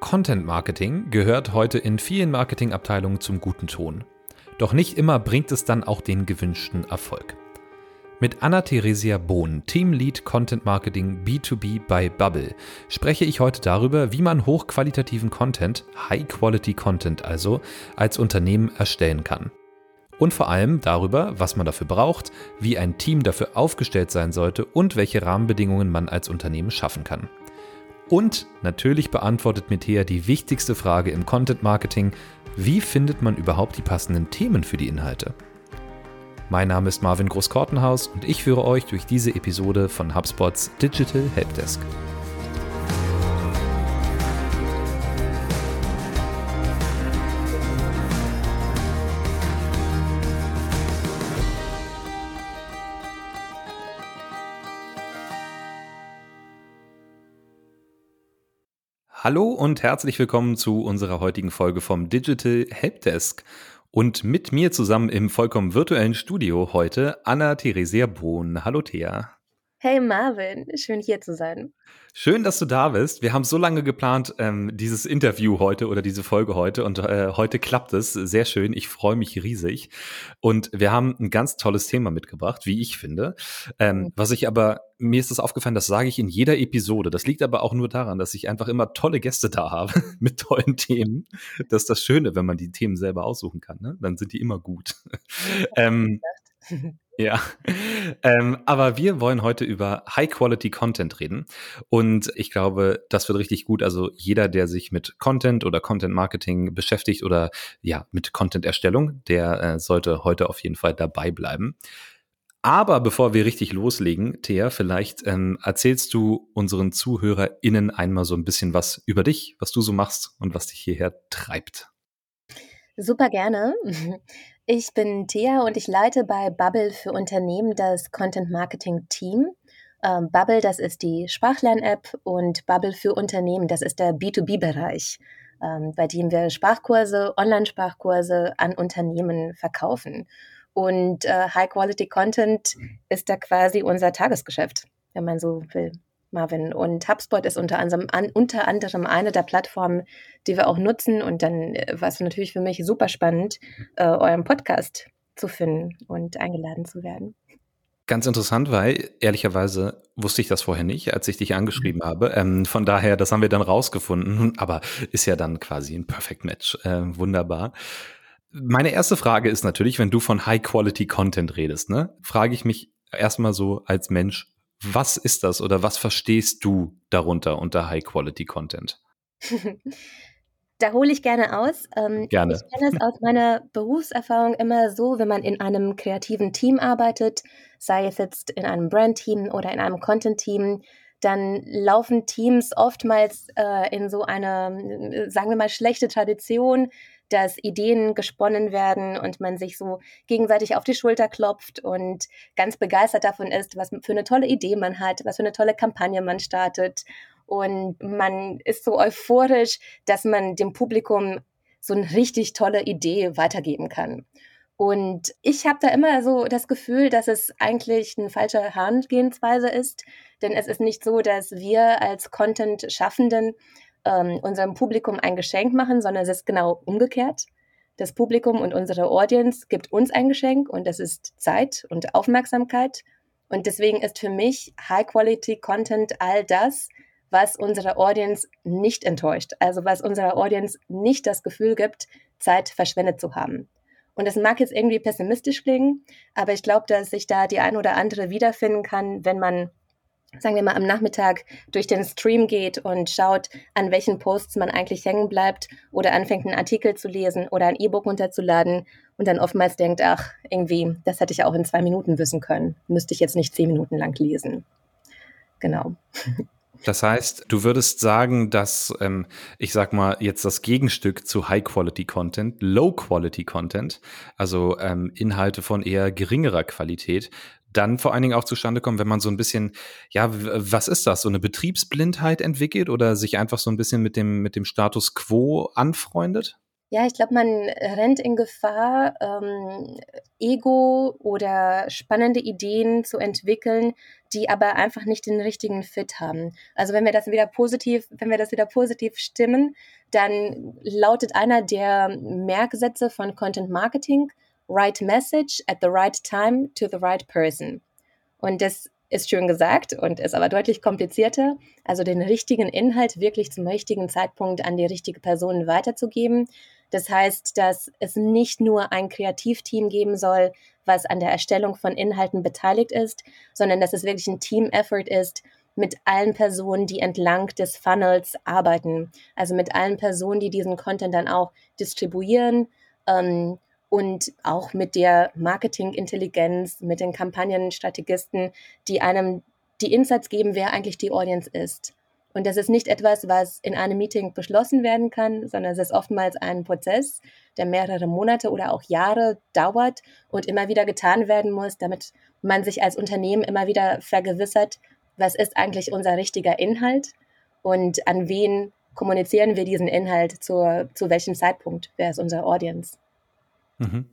Content Marketing gehört heute in vielen Marketingabteilungen zum guten Ton. Doch nicht immer bringt es dann auch den gewünschten Erfolg. Mit Anna-Theresia Bohn, Teamlead Content Marketing B2B bei Bubble, spreche ich heute darüber, wie man hochqualitativen Content, High-Quality Content also, als Unternehmen erstellen kann. Und vor allem darüber, was man dafür braucht, wie ein Team dafür aufgestellt sein sollte und welche Rahmenbedingungen man als Unternehmen schaffen kann. Und natürlich beantwortet Metea die wichtigste Frage im Content Marketing, wie findet man überhaupt die passenden Themen für die Inhalte? Mein Name ist Marvin Groß-Kortenhaus und ich führe euch durch diese Episode von HubSpots Digital Helpdesk. Hallo und herzlich willkommen zu unserer heutigen Folge vom Digital Helpdesk. Und mit mir zusammen im vollkommen virtuellen Studio heute Anna-Theresia Bohn. Hallo Thea. Hey Marvin, schön hier zu sein. Schön, dass du da bist. Wir haben so lange geplant, ähm, dieses Interview heute oder diese Folge heute und äh, heute klappt es. Sehr schön. Ich freue mich riesig. Und wir haben ein ganz tolles Thema mitgebracht, wie ich finde. Ähm, mhm. Was ich aber, mir ist das aufgefallen, das sage ich in jeder Episode. Das liegt aber auch nur daran, dass ich einfach immer tolle Gäste da habe mit tollen Themen. Das ist das Schöne, wenn man die Themen selber aussuchen kann. Ne? Dann sind die immer gut. ähm, ja, ähm, aber wir wollen heute über High-Quality-Content reden. Und ich glaube, das wird richtig gut. Also jeder, der sich mit Content oder Content-Marketing beschäftigt oder ja, mit Content-Erstellung, der äh, sollte heute auf jeden Fall dabei bleiben. Aber bevor wir richtig loslegen, Thea, vielleicht ähm, erzählst du unseren ZuhörerInnen einmal so ein bisschen was über dich, was du so machst und was dich hierher treibt. Super gerne. Ich bin Thea und ich leite bei Bubble für Unternehmen das Content Marketing Team. Ähm, Bubble, das ist die Sprachlern-App und Bubble für Unternehmen, das ist der B2B-Bereich, ähm, bei dem wir Sprachkurse, Online-Sprachkurse an Unternehmen verkaufen. Und äh, High-Quality-Content ist da quasi unser Tagesgeschäft, wenn man so will. Marvin. Und HubSpot ist unter anderem, an, unter anderem eine der Plattformen, die wir auch nutzen. Und dann äh, war es natürlich für mich super spannend, äh, euren Podcast zu finden und eingeladen zu werden. Ganz interessant, weil ehrlicherweise wusste ich das vorher nicht, als ich dich angeschrieben habe. Ähm, von daher, das haben wir dann rausgefunden, aber ist ja dann quasi ein Perfect Match. Äh, wunderbar. Meine erste Frage ist natürlich, wenn du von High-Quality-Content redest, ne, frage ich mich erstmal so als Mensch, was ist das oder was verstehst du darunter unter High-Quality-Content? Da hole ich gerne aus. Ähm, gerne. Ich kenne es aus meiner Berufserfahrung immer so, wenn man in einem kreativen Team arbeitet, sei es jetzt in einem Brand-Team oder in einem Content-Team, dann laufen Teams oftmals äh, in so eine, sagen wir mal, schlechte Tradition, dass Ideen gesponnen werden und man sich so gegenseitig auf die Schulter klopft und ganz begeistert davon ist, was für eine tolle Idee man hat, was für eine tolle Kampagne man startet. Und man ist so euphorisch, dass man dem Publikum so eine richtig tolle Idee weitergeben kann. Und ich habe da immer so das Gefühl, dass es eigentlich eine falsche Herangehensweise ist, denn es ist nicht so, dass wir als Content-Schaffenden ähm, unserem Publikum ein Geschenk machen, sondern es ist genau umgekehrt. Das Publikum und unsere Audience gibt uns ein Geschenk und das ist Zeit und Aufmerksamkeit. Und deswegen ist für mich High-Quality-Content all das, was unsere Audience nicht enttäuscht. Also was unserer Audience nicht das Gefühl gibt, Zeit verschwendet zu haben. Und das mag jetzt irgendwie pessimistisch klingen, aber ich glaube, dass sich da die ein oder andere wiederfinden kann, wenn man sagen wir mal, am Nachmittag durch den Stream geht und schaut, an welchen Posts man eigentlich hängen bleibt oder anfängt, einen Artikel zu lesen oder ein E-Book runterzuladen und dann oftmals denkt, ach, irgendwie, das hätte ich auch in zwei Minuten wissen können. Müsste ich jetzt nicht zehn Minuten lang lesen. Genau. Das heißt, du würdest sagen, dass, ähm, ich sag mal, jetzt das Gegenstück zu High-Quality-Content, Low-Quality-Content, also ähm, Inhalte von eher geringerer Qualität, dann vor allen Dingen auch zustande kommen, wenn man so ein bisschen, ja, was ist das, so eine Betriebsblindheit entwickelt oder sich einfach so ein bisschen mit dem, mit dem Status quo anfreundet? Ja, ich glaube, man rennt in Gefahr, ähm, Ego oder spannende Ideen zu entwickeln, die aber einfach nicht den richtigen Fit haben. Also wenn wir das wieder positiv, wenn wir das wieder positiv stimmen, dann lautet einer der Merksätze von Content Marketing, right message at the right time to the right person. Und das ist schön gesagt und ist aber deutlich komplizierter. Also den richtigen Inhalt wirklich zum richtigen Zeitpunkt an die richtige Person weiterzugeben. Das heißt, dass es nicht nur ein Kreativteam geben soll, was an der Erstellung von Inhalten beteiligt ist, sondern dass es wirklich ein Team-Effort ist mit allen Personen, die entlang des Funnels arbeiten. Also mit allen Personen, die diesen Content dann auch distribuieren, ähm, und auch mit der Marketingintelligenz, mit den Kampagnenstrategisten, die einem die Insights geben, wer eigentlich die Audience ist. Und das ist nicht etwas, was in einem Meeting beschlossen werden kann, sondern es ist oftmals ein Prozess, der mehrere Monate oder auch Jahre dauert und immer wieder getan werden muss, damit man sich als Unternehmen immer wieder vergewissert, was ist eigentlich unser richtiger Inhalt und an wen kommunizieren wir diesen Inhalt zu, zu welchem Zeitpunkt, wer ist unser Audience. Mhm.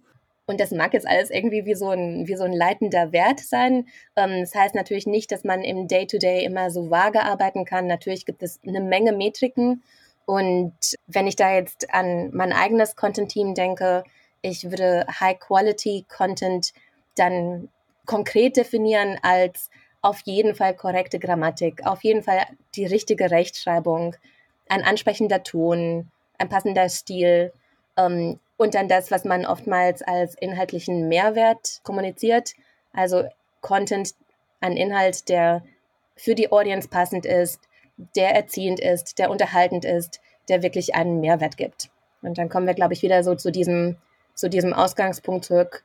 Und das mag jetzt alles irgendwie wie so ein, wie so ein leitender Wert sein. Ähm, das heißt natürlich nicht, dass man im Day-to-Day -Day immer so vage arbeiten kann. Natürlich gibt es eine Menge Metriken. Und wenn ich da jetzt an mein eigenes Content-Team denke, ich würde High-Quality-Content dann konkret definieren als auf jeden Fall korrekte Grammatik, auf jeden Fall die richtige Rechtschreibung, ein ansprechender Ton, ein passender Stil, ähm, und dann das, was man oftmals als inhaltlichen Mehrwert kommuniziert. Also Content, ein Inhalt, der für die Audience passend ist, der erziehend ist, der unterhaltend ist, der wirklich einen Mehrwert gibt. Und dann kommen wir, glaube ich, wieder so zu diesem, zu diesem Ausgangspunkt zurück.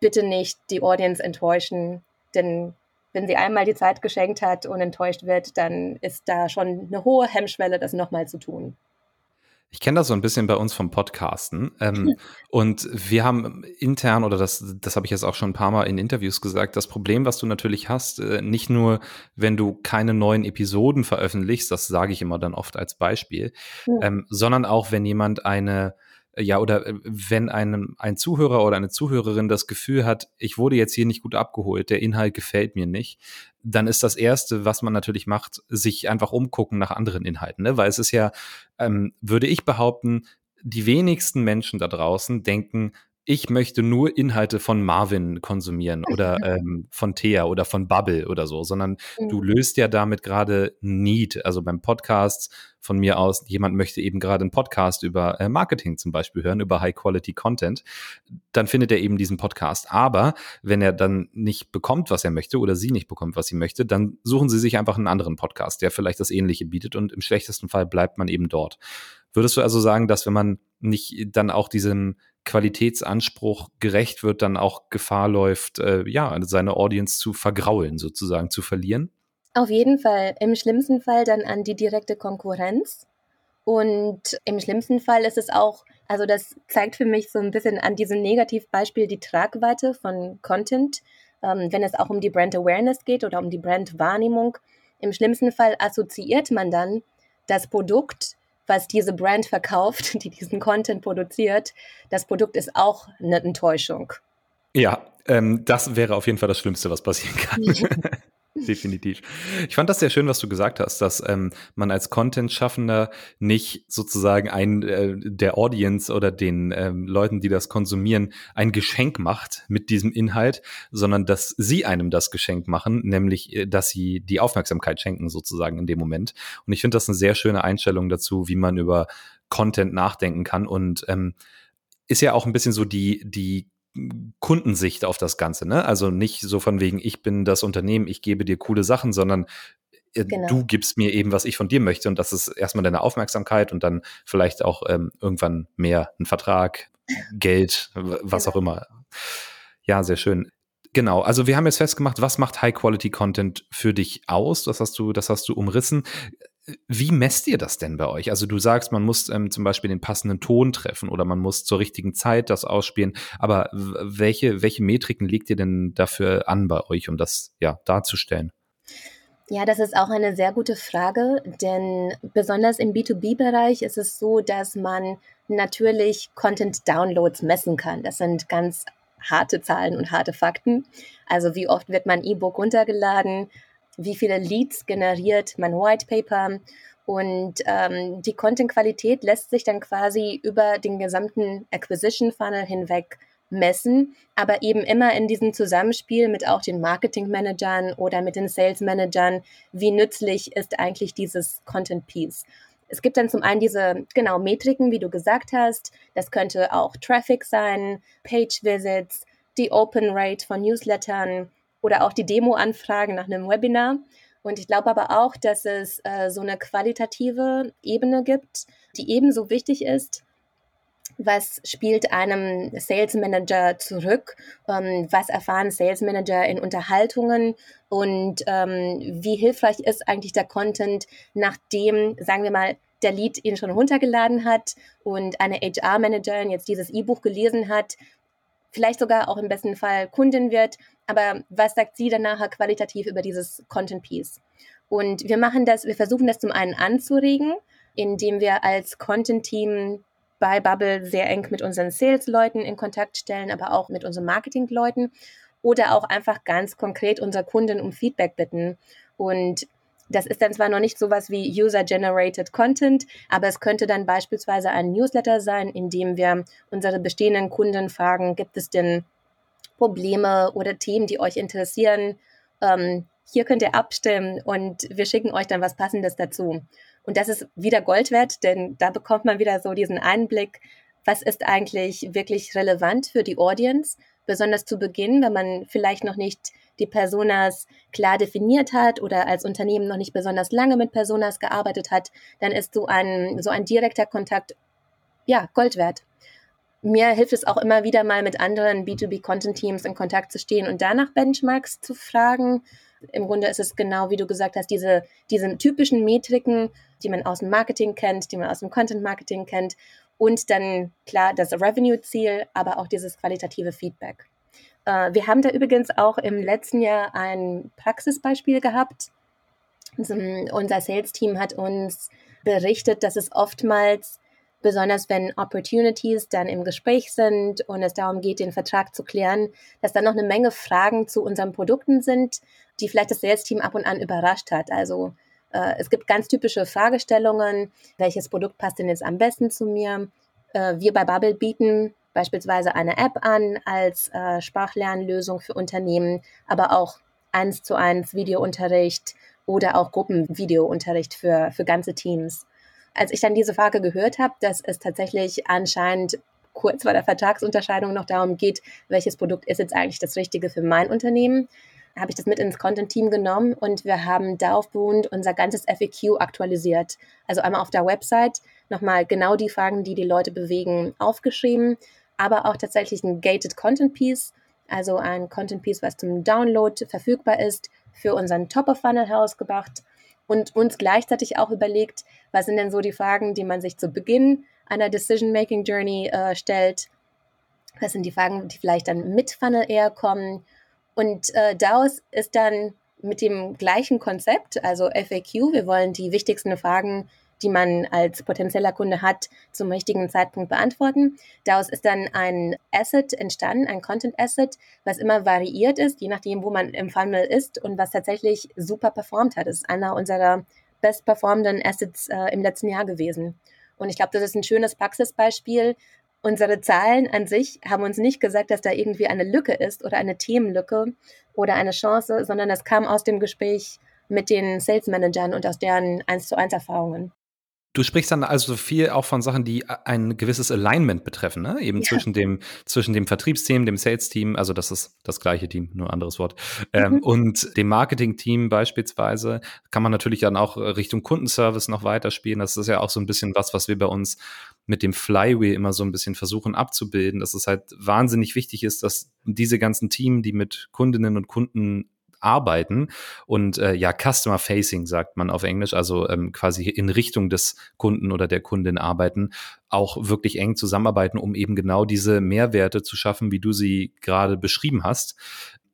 Bitte nicht die Audience enttäuschen, denn wenn sie einmal die Zeit geschenkt hat und enttäuscht wird, dann ist da schon eine hohe Hemmschwelle, das nochmal zu tun. Ich kenne das so ein bisschen bei uns vom Podcasten. Ähm, und wir haben intern, oder das, das habe ich jetzt auch schon ein paar Mal in Interviews gesagt, das Problem, was du natürlich hast, äh, nicht nur, wenn du keine neuen Episoden veröffentlichst, das sage ich immer dann oft als Beispiel, ja. ähm, sondern auch, wenn jemand eine ja, oder äh, wenn einem ein Zuhörer oder eine Zuhörerin das Gefühl hat, ich wurde jetzt hier nicht gut abgeholt, der Inhalt gefällt mir nicht, dann ist das Erste, was man natürlich macht, sich einfach umgucken nach anderen Inhalten. Ne? Weil es ist ja, ähm, würde ich behaupten, die wenigsten Menschen da draußen denken, ich möchte nur Inhalte von Marvin konsumieren oder ähm, von Thea oder von Bubble oder so, sondern mhm. du löst ja damit gerade Need. Also beim Podcast von mir aus, jemand möchte eben gerade einen Podcast über äh, Marketing zum Beispiel hören, über High-Quality-Content, dann findet er eben diesen Podcast. Aber wenn er dann nicht bekommt, was er möchte oder sie nicht bekommt, was sie möchte, dann suchen sie sich einfach einen anderen Podcast, der vielleicht das Ähnliche bietet und im schlechtesten Fall bleibt man eben dort. Würdest du also sagen, dass wenn man nicht dann auch diesem Qualitätsanspruch gerecht wird, dann auch Gefahr läuft, äh, ja, seine Audience zu vergraulen, sozusagen zu verlieren? Auf jeden Fall. Im schlimmsten Fall dann an die direkte Konkurrenz. Und im schlimmsten Fall ist es auch, also das zeigt für mich so ein bisschen an diesem Negativbeispiel die Tragweite von Content, ähm, wenn es auch um die Brand Awareness geht oder um die Brandwahrnehmung. Im schlimmsten Fall assoziiert man dann das Produkt was diese Brand verkauft, die diesen Content produziert, das Produkt ist auch eine Enttäuschung. Ja, ähm, das wäre auf jeden Fall das Schlimmste, was passieren kann. Definitiv. Ich fand das sehr schön, was du gesagt hast, dass ähm, man als Content-Schaffender nicht sozusagen ein äh, der Audience oder den ähm, Leuten, die das konsumieren, ein Geschenk macht mit diesem Inhalt, sondern dass sie einem das Geschenk machen, nämlich, äh, dass sie die Aufmerksamkeit schenken sozusagen in dem Moment. Und ich finde das eine sehr schöne Einstellung dazu, wie man über Content nachdenken kann und ähm, ist ja auch ein bisschen so die, die Kundensicht auf das Ganze. Ne? Also nicht so von wegen, ich bin das Unternehmen, ich gebe dir coole Sachen, sondern äh, Genau. du gibst mir eben, was ich von dir möchte. Und das ist erstmal deine Aufmerksamkeit und dann vielleicht auch ähm, irgendwann mehr ein Vertrag, Geld, was genau. auch immer. Ja, sehr schön. Genau, also wir haben jetzt festgemacht, was macht High-Quality-Content für dich aus? Das hast du, das hast du umrissen. Wie messt ihr das denn bei euch? Also du sagst, man muss ähm, zum Beispiel den passenden Ton treffen oder man muss zur richtigen Zeit das ausspielen. Aber welche, welche Metriken legt ihr denn dafür an bei euch, um das ja darzustellen? Ja, das ist auch eine sehr gute Frage, denn besonders im B2B-Bereich ist es so, dass man natürlich Content-Downloads messen kann. Das sind ganz harte Zahlen und harte Fakten. Also wie oft wird mein E-Book runtergeladen, wie viele Leads generiert mein White Paper und ähm, die Content-Qualität lässt sich dann quasi über den gesamten Acquisition-Funnel hinweg messen, aber eben immer in diesem Zusammenspiel mit auch den Marketing-Managern oder mit den Sales-Managern, wie nützlich ist eigentlich dieses Content-Piece. Es gibt dann zum einen diese, genau, Metriken, wie du gesagt hast. Das könnte auch Traffic sein, Page-Visits, die Open Rate von Newslettern oder auch die Demo-Anfragen nach einem Webinar. Und ich glaube aber auch, dass es äh, so eine qualitative Ebene gibt, die ebenso wichtig ist. Was spielt einem Sales Manager zurück? Ähm, was erfahren Sales Manager in Unterhaltungen? Und ähm, wie hilfreich ist eigentlich der Content, nachdem, sagen wir mal, der Lead ihn schon runtergeladen hat und eine HR-Managerin jetzt dieses E-Buch gelesen hat, vielleicht sogar auch im besten Fall Kundin wird. Aber was sagt sie dann nachher qualitativ über dieses Content Piece? Und wir machen das, wir versuchen das zum einen anzuregen, indem wir als Content Team bei Bubble sehr eng mit unseren Sales-Leuten in Kontakt stellen, aber auch mit unseren Marketing-Leuten oder auch einfach ganz konkret unsere Kunden um Feedback bitten. Und das ist dann zwar noch nicht sowas wie User-Generated Content, aber es könnte dann beispielsweise ein Newsletter sein, in dem wir unsere bestehenden Kunden fragen, gibt es denn Probleme oder Themen, die euch interessieren? Ähm, hier könnt ihr abstimmen und wir schicken euch dann was Passendes dazu. Und das ist wieder Gold wert, denn da bekommt man wieder so diesen Einblick, was ist eigentlich wirklich relevant für die Audience, besonders zu Beginn, wenn man vielleicht noch nicht die Personas klar definiert hat oder als Unternehmen noch nicht besonders lange mit Personas gearbeitet hat, dann ist so ein, so ein direkter Kontakt, ja, Gold wert. Mir hilft es auch immer wieder mal mit anderen B2B-Content-Teams in Kontakt zu stehen und danach Benchmarks zu fragen. Im Grunde ist es genau, wie du gesagt hast, diese, diese typischen Metriken, die man aus dem Marketing kennt, die man aus dem Content-Marketing kennt und dann klar das Revenue-Ziel, aber auch dieses qualitative Feedback. Äh, wir haben da übrigens auch im letzten Jahr ein Praxisbeispiel gehabt. Unser Sales-Team hat uns berichtet, dass es oftmals, besonders wenn Opportunities dann im Gespräch sind und es darum geht, den Vertrag zu klären, dass da noch eine Menge Fragen zu unseren Produkten sind, die vielleicht das Sales-Team ab und an überrascht hat. Also es gibt ganz typische Fragestellungen. Welches Produkt passt denn jetzt am besten zu mir? Äh, wir bei Bubble bieten beispielsweise eine App an als äh, Sprachlernlösung für Unternehmen, aber auch eins zu eins Videounterricht oder auch Gruppenvideounterricht für, für ganze Teams. Als ich dann diese Frage gehört habe, dass es tatsächlich anscheinend kurz vor der Vertragsunterscheidung noch darum geht, welches Produkt ist jetzt eigentlich das Richtige für mein Unternehmen, habe ich das mit ins Content-Team genommen und wir haben darauf beruhend unser ganzes FAQ aktualisiert. Also einmal auf der Website nochmal genau die Fragen, die die Leute bewegen, aufgeschrieben, aber auch tatsächlich ein Gated Content Piece, also ein Content Piece, was zum Download verfügbar ist, für unseren Top of Funnel herausgebracht und uns gleichzeitig auch überlegt, was sind denn so die Fragen, die man sich zu Beginn einer Decision-Making Journey äh, stellt. Was sind die Fragen, die vielleicht dann mit Funnel eher kommen? Und äh, daraus ist dann mit dem gleichen Konzept, also FAQ, wir wollen die wichtigsten Fragen die man als potenzieller Kunde hat, zum richtigen Zeitpunkt beantworten. Daraus ist dann ein Asset entstanden, ein Content Asset, was immer variiert ist, je nachdem, wo man im Funnel ist und was tatsächlich super performt hat. Das ist einer unserer best performenden Assets äh, im letzten Jahr gewesen. Und ich glaube, das ist ein schönes Praxisbeispiel. Unsere Zahlen an sich haben uns nicht gesagt, dass da irgendwie eine Lücke ist oder eine Themenlücke oder eine Chance, sondern das kam aus dem Gespräch mit den Sales Managern und aus deren 1 zu 1 Erfahrungen. Du sprichst dann also viel auch von Sachen, die ein gewisses Alignment betreffen, ne? Eben ja. zwischen dem, zwischen dem Vertriebsteam, dem Sales-Team, also das ist das gleiche Team, nur ein anderes Wort, ähm, mhm. und dem Marketing-Team beispielsweise. Kann man natürlich dann auch Richtung Kundenservice noch weiterspielen. Das ist ja auch so ein bisschen was, was wir bei uns mit dem Flywheel immer so ein bisschen versuchen abzubilden, dass es halt wahnsinnig wichtig ist, dass diese ganzen Teams, die mit Kundinnen und Kunden arbeiten und äh, ja, Customer Facing sagt man auf Englisch, also ähm, quasi in Richtung des Kunden oder der Kundin arbeiten, auch wirklich eng zusammenarbeiten, um eben genau diese Mehrwerte zu schaffen, wie du sie gerade beschrieben hast.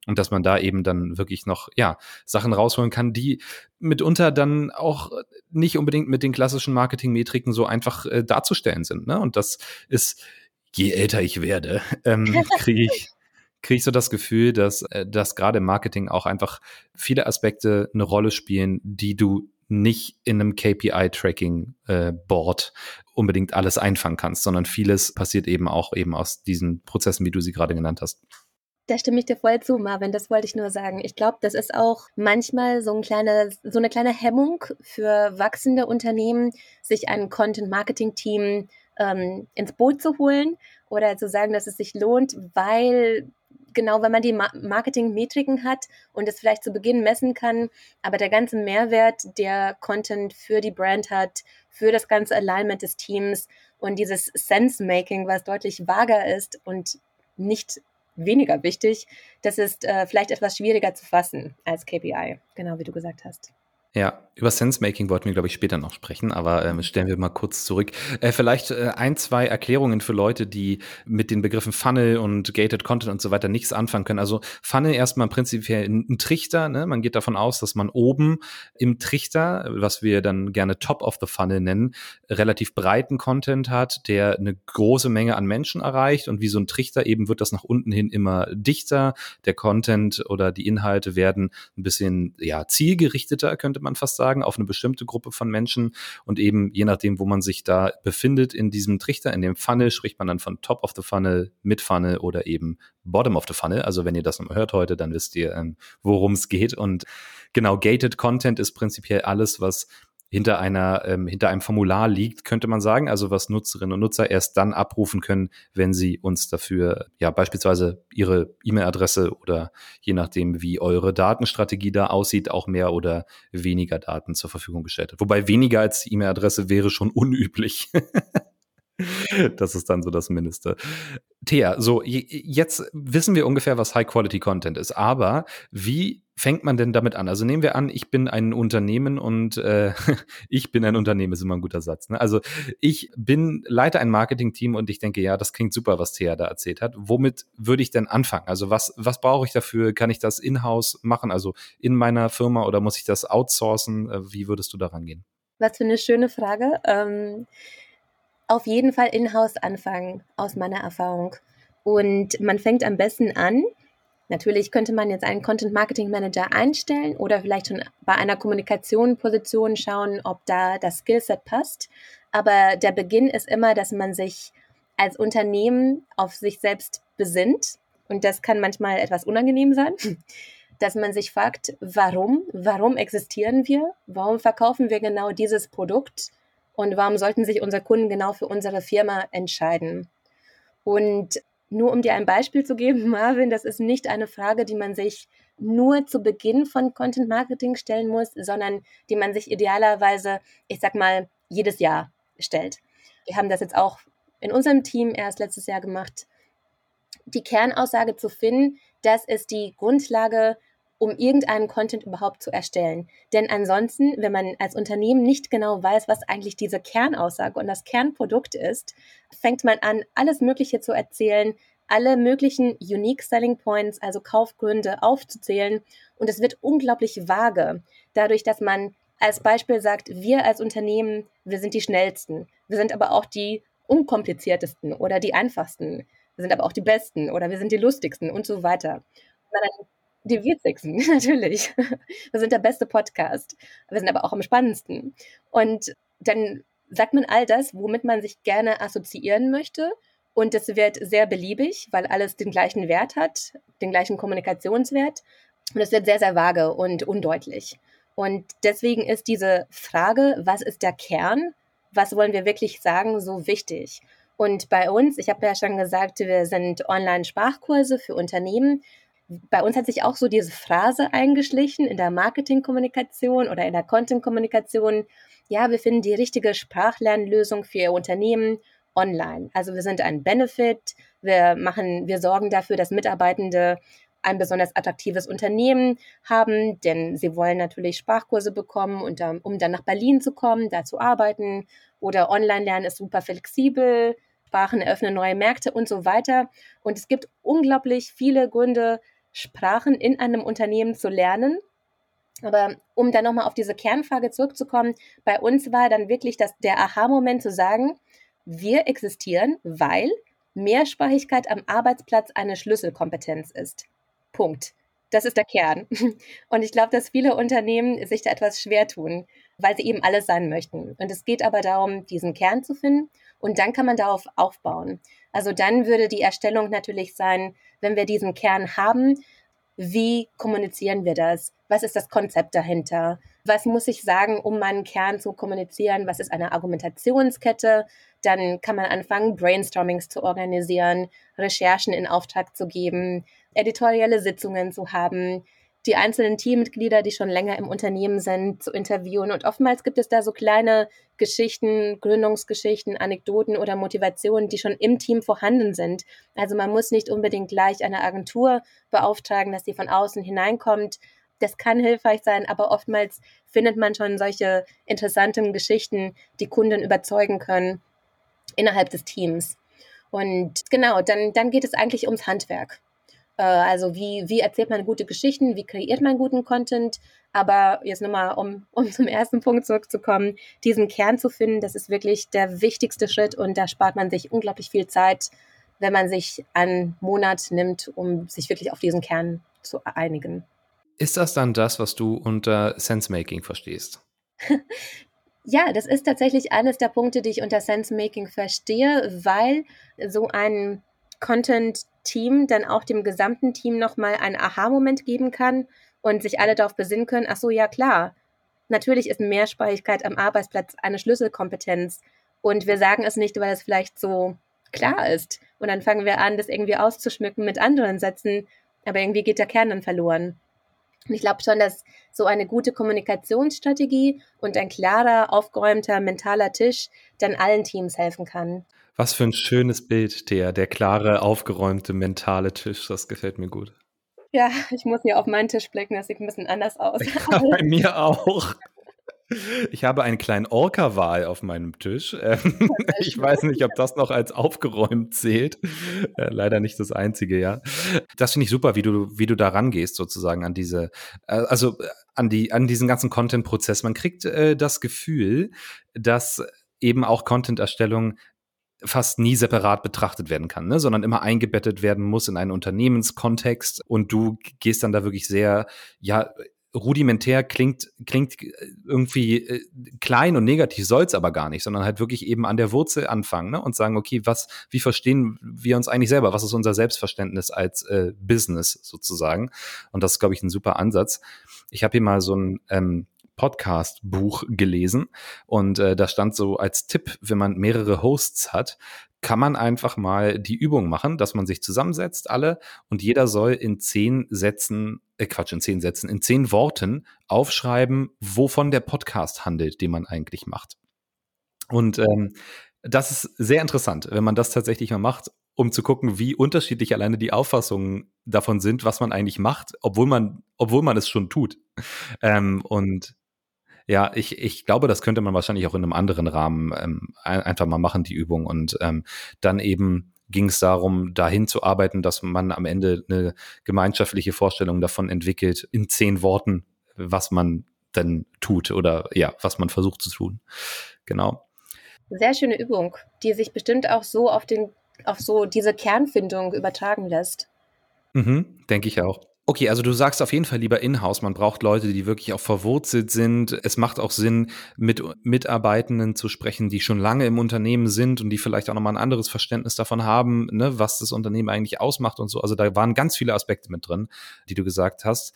Und dass man da eben dann wirklich noch, ja, Sachen rausholen kann, die mitunter dann auch nicht unbedingt mit den klassischen Marketingmetriken so einfach äh, darzustellen sind. Ne? Und das ist, je älter ich werde, ähm, kriege ich kriege ich so das Gefühl, dass, äh, dass gerade im Marketing auch einfach viele Aspekte eine Rolle spielen, die du nicht in einem KPI-Tracking-Board äh, unbedingt alles einfangen kannst, sondern vieles passiert eben auch eben aus diesen Prozessen, wie du sie gerade genannt hast. Da stimme ich dir voll zu, Marvin. Das wollte ich nur sagen. Ich glaube, das ist auch manchmal so, ein kleine, so eine kleine Hemmung für wachsende Unternehmen, sich ein Content-Marketing-Team ähm, ins Boot zu holen oder zu sagen, dass es sich lohnt, weil genau, wenn man die Marketing-Metriken hat und es vielleicht zu Beginn messen kann, aber der ganze Mehrwert, der Content für die Brand hat, für das ganze Alignment des Teams und dieses Sense-Making, was deutlich vager ist und nicht weniger wichtig, das ist äh, vielleicht etwas schwieriger zu fassen als KPI, genau wie du gesagt hast. Ja, über Sensemaking wollten wir, glaube ich, später noch sprechen, aber ähm, stellen wir mal kurz zurück. Äh, vielleicht äh, ein, zwei Erklärungen für Leute, die mit den Begriffen Funnel und Gated Content und so weiter nichts anfangen können. Also Funnel erstmal prinzipiell ein, Trichter. Ne? Man geht davon aus, dass man oben im Trichter, was wir dann gerne Top of the Funnel nennen, relativ breiten Content hat, der eine große Menge an Menschen erreicht. Und wie so ein Trichter eben wird das nach unten hin immer dichter. Der Content oder die Inhalte werden ein bisschen ja zielgerichteter, könnte man fast sagen, auf eine bestimmte Gruppe von Menschen und eben je nachdem, wo man sich da befindet in diesem Trichter, in dem Funnel, spricht man dann von Top of the Funnel, Mid Funnel oder eben Bottom of the Funnel. Also wenn ihr das nochmal hört heute, dann wisst ihr, ähm, worum es geht und genau, gated Content ist prinzipiell alles, was hinter einer, ähm, hinter einem Formular liegt, könnte man sagen, also was Nutzerinnen und Nutzer erst dann abrufen können, wenn sie uns dafür, ja, beispielsweise ihre E-Mail-Adresse oder je nachdem, wie eure Datenstrategie da aussieht, auch mehr oder weniger Daten zur Verfügung gestellt hat. Wobei weniger als die E-Mail-Adresse wäre schon unüblich. das ist dann so das Mindeste. Thea, so jetzt wissen wir ungefähr, was High-Quality-Content ist, aber wie fängt man denn damit an? Also nehmen wir an, ich bin ein Unternehmen und äh, ich bin ein Unternehmen, ist immer ein guter Satz. Ne? Also ich bin Leiter ein Marketing-Team und ich denke, ja, das klingt super, was Thea da erzählt hat. Womit würde ich denn anfangen? Also was, was brauche ich dafür? Kann ich das in-house machen, also in meiner Firma oder muss ich das outsourcen? Äh, wie würdest du daran gehen? Was für eine schöne Frage. Ähm, auf jeden Fall in-house anfangen, aus meiner Erfahrung. Und man fängt am besten an, Natürlich könnte man jetzt einen Content Marketing Manager einstellen oder vielleicht schon bei einer Kommunikationsposition schauen, ob da das Skillset passt. Aber der Beginn ist immer, dass man sich als Unternehmen auf sich selbst besinnt. Und das kann manchmal etwas unangenehm sein, dass man sich fragt, warum? Warum existieren wir? Warum verkaufen wir genau dieses Produkt? Und warum sollten sich unsere Kunden genau für unsere Firma entscheiden? Und nur um dir ein Beispiel zu geben, Marvin, das ist nicht eine Frage, die man sich nur zu Beginn von Content Marketing stellen muss, sondern die man sich idealerweise, ich sag mal, jedes Jahr stellt. Wir haben das jetzt auch in unserem Team erst letztes Jahr gemacht. Die Kernaussage zu finden, das ist die Grundlage, um irgendeinen Content überhaupt zu erstellen. Denn ansonsten, wenn man als Unternehmen nicht genau weiß, was eigentlich diese Kernaussage und das Kernprodukt ist, fängt man an, alles Mögliche zu erzählen, alle möglichen Unique Selling Points, also Kaufgründe aufzuzählen und es wird unglaublich vage, dadurch, dass man als Beispiel sagt, wir als Unternehmen, wir sind die schnellsten, wir sind aber auch die unkompliziertesten oder die einfachsten, wir sind aber auch die besten oder wir sind die lustigsten und so weiter. Und die witzigsten, natürlich. Wir sind der beste Podcast. Wir sind aber auch am spannendsten. Und dann sagt man all das, womit man sich gerne assoziieren möchte. Und es wird sehr beliebig, weil alles den gleichen Wert hat, den gleichen Kommunikationswert. Und es wird sehr, sehr vage und undeutlich. Und deswegen ist diese Frage, was ist der Kern? Was wollen wir wirklich sagen, so wichtig? Und bei uns, ich habe ja schon gesagt, wir sind Online-Sprachkurse für Unternehmen bei uns hat sich auch so diese Phrase eingeschlichen in der Marketingkommunikation oder in der Content-Kommunikation. Ja, wir finden die richtige Sprachlernlösung für Ihr Unternehmen online. Also wir sind ein Benefit. Wir machen, wir sorgen dafür, dass Mitarbeitende ein besonders attraktives Unternehmen haben, denn sie wollen natürlich Sprachkurse bekommen, und, um dann nach Berlin zu kommen, da zu arbeiten. Oder Online-Lernen ist super flexibel, Sprachen eröffnen neue Märkte und so weiter. Und es gibt unglaublich viele Gründe, Sprachen in einem Unternehmen zu lernen. Aber um dann nochmal auf diese Kernfrage zurückzukommen, bei uns war dann wirklich das, der Aha-Moment zu sagen, wir existieren, weil Mehrsprachigkeit am Arbeitsplatz eine Schlüsselkompetenz ist. Punkt. Das ist der Kern. Und ich glaube, dass viele Unternehmen sich da etwas schwer tun, weil sie eben alles sein möchten. Und es geht aber darum, diesen Kern zu finden und dann kann man darauf aufbauen. Also dann würde die Erstellung natürlich sein, wenn wir diesen Kern haben, wie kommunizieren wir das? Was ist das Konzept dahinter? Was muss ich sagen, um meinen Kern zu kommunizieren? Was ist eine Argumentationskette? Dann kann man anfangen, Brainstormings zu organisieren, Recherchen in Auftrag zu geben, editorielle Sitzungen zu haben, die einzelnen Teammitglieder, die schon länger im Unternehmen sind, zu interviewen. Und oftmals gibt es da so kleine Geschichten, Gründungsgeschichten, Anekdoten oder Motivationen, die schon im Team vorhanden sind. Also man muss nicht unbedingt gleich eine Agentur beauftragen, dass sie von außen hineinkommt. Das kann hilfreich sein, aber oftmals findet man schon solche interessanten Geschichten, die Kunden überzeugen können innerhalb des Teams. Und genau, dann, dann geht es eigentlich ums Handwerk. Äh, also wie, wie erzählt man gute Geschichten, wie kreiert man guten Content. Aber jetzt nochmal, um, um zum ersten Punkt zurückzukommen, diesen Kern zu finden, das ist wirklich der wichtigste Schritt und da spart man sich unglaublich viel Zeit, wenn man sich einen Monat nimmt, um sich wirklich auf diesen Kern zu einigen. Ist das dann das, was du unter Sensemaking verstehst? ja, das ist tatsächlich eines der Punkte, die ich unter Sensemaking verstehe, weil so ein Content-Team dann auch dem gesamten Team nochmal einen Aha-Moment geben kann und sich alle darauf besinnen können, ach so, ja klar, natürlich ist Mehrsprachigkeit am Arbeitsplatz eine Schlüsselkompetenz und wir sagen es nicht, weil es vielleicht so klar ist und dann fangen wir an, das irgendwie auszuschmücken mit anderen Sätzen, aber irgendwie geht der Kern dann verloren. Und ich glaube schon, dass so eine gute Kommunikationsstrategie und ein klarer, aufgeräumter mentaler Tisch dann allen Teams helfen kann. Was für ein schönes Bild, der, der klare, aufgeräumte, mentale Tisch. Das gefällt mir gut. Ja, ich muss hier auf meinen Tisch blicken, das sieht ein bisschen anders aus. Ja, bei mir auch. Ich habe einen kleinen Orca-Wal auf meinem Tisch. Ähm, ich weiß nicht, ob das noch als aufgeräumt zählt. Äh, leider nicht das einzige, ja. Das finde ich super, wie du, wie du da rangehst, sozusagen an diese, äh, also an die, an diesen ganzen Content-Prozess. Man kriegt äh, das Gefühl, dass eben auch Content-Erstellung fast nie separat betrachtet werden kann, ne? sondern immer eingebettet werden muss in einen Unternehmenskontext und du gehst dann da wirklich sehr, ja, rudimentär klingt, klingt irgendwie äh, klein und negativ, soll's aber gar nicht, sondern halt wirklich eben an der Wurzel anfangen ne? und sagen, okay, was, wie verstehen wir uns eigentlich selber? Was ist unser Selbstverständnis als äh, Business sozusagen? Und das ist, glaube ich, ein super Ansatz. Ich habe hier mal so ein ähm, Podcast-Buch gelesen und äh, da stand so als Tipp, wenn man mehrere Hosts hat, kann man einfach mal die Übung machen, dass man sich zusammensetzt, alle, und jeder soll in zehn Sätzen, äh Quatsch, in zehn Sätzen, in zehn Worten aufschreiben, wovon der Podcast handelt, den man eigentlich macht. Und ähm, das ist sehr interessant, wenn man das tatsächlich mal macht, um zu gucken, wie unterschiedlich alleine die Auffassungen davon sind, was man eigentlich macht, obwohl man, obwohl man es schon tut. Ähm, und ja, ich, ich glaube, das könnte man wahrscheinlich auch in einem anderen Rahmen ähm, einfach mal machen, die Übung. Und ähm, dann eben ging es darum, dahin zu arbeiten, dass man am Ende eine gemeinschaftliche Vorstellung davon entwickelt, in zehn Worten, was man denn tut oder ja, was man versucht zu tun. Genau. Sehr schöne Übung, die sich bestimmt auch so auf den, auf so diese Kernfindung übertragen lässt. Mhm, denke ich auch. Okay, also du sagst auf jeden Fall lieber in-house. Man braucht Leute, die wirklich auch verwurzelt sind. Es macht auch Sinn, mit Mitarbeitenden zu sprechen, die schon lange im Unternehmen sind und die vielleicht auch nochmal ein anderes Verständnis davon haben, ne, was das Unternehmen eigentlich ausmacht und so. Also da waren ganz viele Aspekte mit drin, die du gesagt hast.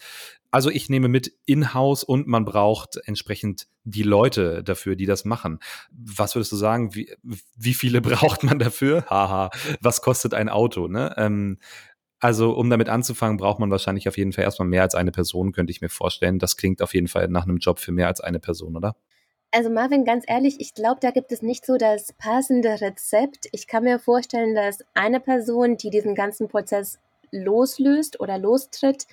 Also ich nehme mit in-house und man braucht entsprechend die Leute dafür, die das machen. Was würdest du sagen? Wie, wie viele braucht man dafür? Haha, was kostet ein Auto? Ne? Ähm, also, um damit anzufangen, braucht man wahrscheinlich auf jeden Fall erstmal mehr als eine Person, könnte ich mir vorstellen. Das klingt auf jeden Fall nach einem Job für mehr als eine Person, oder? Also Marvin, ganz ehrlich, ich glaube, da gibt es nicht so das passende Rezept. Ich kann mir vorstellen, dass eine Person, die diesen ganzen Prozess loslöst oder lostritt,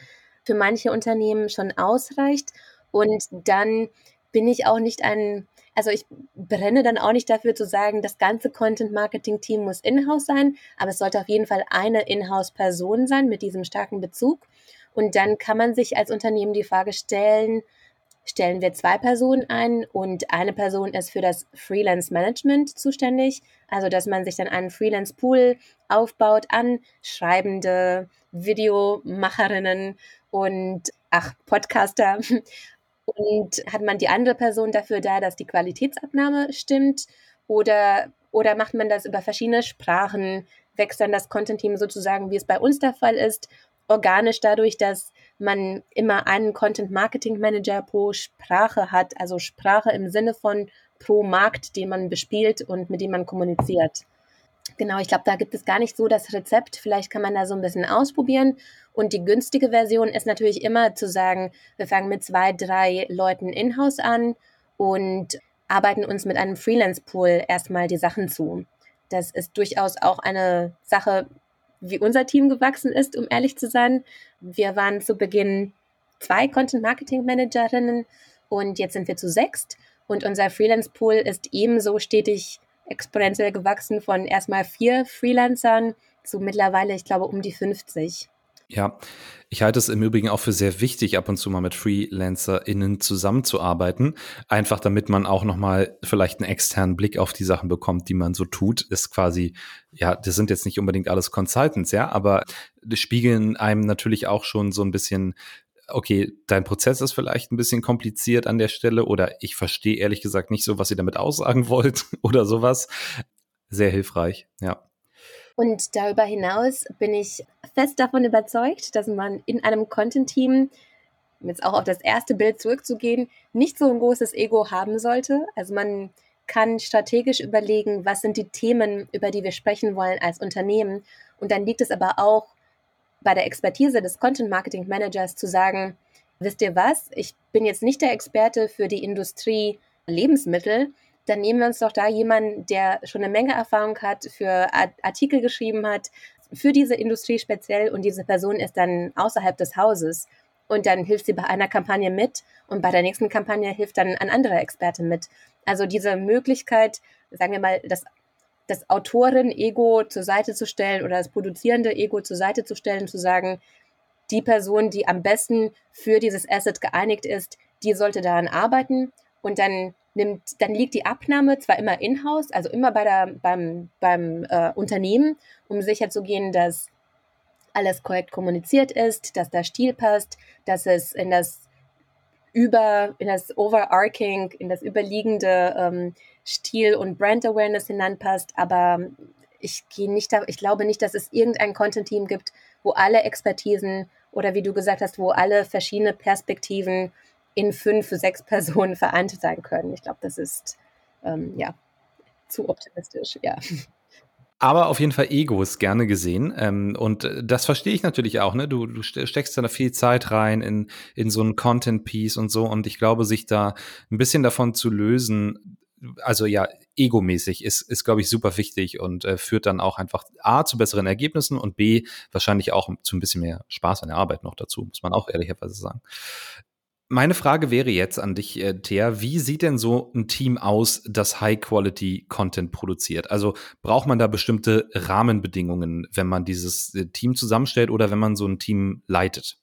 für manche Unternehmen schon ausreicht. Und dann bin ich auch nicht ein also ich brenne dann auch nicht dafür zu sagen, das ganze Content-Marketing-Team muss in-house sein, aber es sollte auf jeden Fall eine In-house-Person sein mit diesem starken Bezug. Und dann kann man sich als Unternehmen die Frage stellen, stellen wir zwei Personen ein und eine Person ist für das Freelance Management zuständig. Also, dass man sich dann einen Freelance Pool aufbaut an schreibende Videomacherinnen und ach, Podcaster. Und hat man die andere Person dafür da, dass die Qualitätsabnahme stimmt? Oder, oder macht man das über verschiedene Sprachen? Wächst dann das Content-Team sozusagen, wie es bei uns der Fall ist, organisch dadurch, dass man immer einen Content Marketing Manager pro Sprache hat, also Sprache im Sinne von pro Markt, den man bespielt und mit dem man kommuniziert. Genau, ich glaube, da gibt es gar nicht so das Rezept. Vielleicht kann man da so ein bisschen ausprobieren. Und die günstige Version ist natürlich immer zu sagen, wir fangen mit zwei, drei Leuten in-house an und arbeiten uns mit einem Freelance-Pool erstmal die Sachen zu. Das ist durchaus auch eine Sache, wie unser Team gewachsen ist, um ehrlich zu sein. Wir waren zu Beginn zwei Content Marketing Managerinnen und jetzt sind wir zu sechst. Und unser Freelance Pool ist ebenso stetig exponentiell gewachsen von erstmal vier Freelancern zu mittlerweile, ich glaube, um die 50. Ja, ich halte es im Übrigen auch für sehr wichtig, ab und zu mal mit FreelancerInnen zusammenzuarbeiten. Einfach damit man auch nochmal vielleicht einen externen Blick auf die Sachen bekommt, die man so tut. Ist quasi, ja, das sind jetzt nicht unbedingt alles Consultants, ja, aber spiegeln einem natürlich auch schon so ein bisschen okay, dein Prozess ist vielleicht ein bisschen kompliziert an der Stelle oder ich verstehe ehrlich gesagt nicht so, was ihr damit aussagen wollt oder sowas. Sehr hilfreich, ja. Und darüber hinaus bin ich fest davon überzeugt, dass man in einem Content-Team, um jetzt auch auf das erste Bild zurückzugehen, nicht so ein großes Ego haben sollte. Also man kann strategisch überlegen, was sind die Themen, über die wir sprechen wollen als Unternehmen. Und dann liegt es aber auch bei der Expertise des Content Marketing Managers zu sagen, wisst ihr was, ich bin jetzt nicht der Experte für die Industrie Lebensmittel, dann nehmen wir uns doch da jemanden, der schon eine Menge Erfahrung hat, für Artikel geschrieben hat, für diese Industrie speziell und diese Person ist dann außerhalb des Hauses und dann hilft sie bei einer Kampagne mit und bei der nächsten Kampagne hilft dann ein anderer Experte mit. Also diese Möglichkeit, sagen wir mal, das, das Autoren-Ego zur Seite zu stellen oder das produzierende Ego zur Seite zu stellen, zu sagen, die Person, die am besten für dieses Asset geeinigt ist, die sollte daran arbeiten. Und dann nimmt, dann liegt die Abnahme zwar immer in-house, also immer bei der, beim, beim äh, Unternehmen, um sicherzugehen, dass alles korrekt kommuniziert ist, dass der Stil passt, dass es in das über, in das Overarching, in das überliegende ähm, Stil- und Brand-Awareness hineinpasst, aber ich gehe nicht da, ich glaube nicht, dass es irgendein Content-Team gibt, wo alle Expertisen oder wie du gesagt hast, wo alle verschiedene Perspektiven in fünf, sechs Personen vereint sein können. Ich glaube, das ist ähm, ja zu optimistisch, ja. Aber auf jeden Fall Egos gerne gesehen. Ähm, und das verstehe ich natürlich auch. Ne? Du, du steckst da viel Zeit rein in, in so ein Content-Piece und so. Und ich glaube, sich da ein bisschen davon zu lösen, also ja, egomäßig ist, ist glaube ich, super wichtig und äh, führt dann auch einfach A zu besseren Ergebnissen und B wahrscheinlich auch zu ein bisschen mehr Spaß an der Arbeit noch dazu, muss man auch ehrlicherweise sagen. Meine Frage wäre jetzt an dich, äh, Thea, wie sieht denn so ein Team aus, das High-Quality-Content produziert? Also braucht man da bestimmte Rahmenbedingungen, wenn man dieses äh, Team zusammenstellt oder wenn man so ein Team leitet?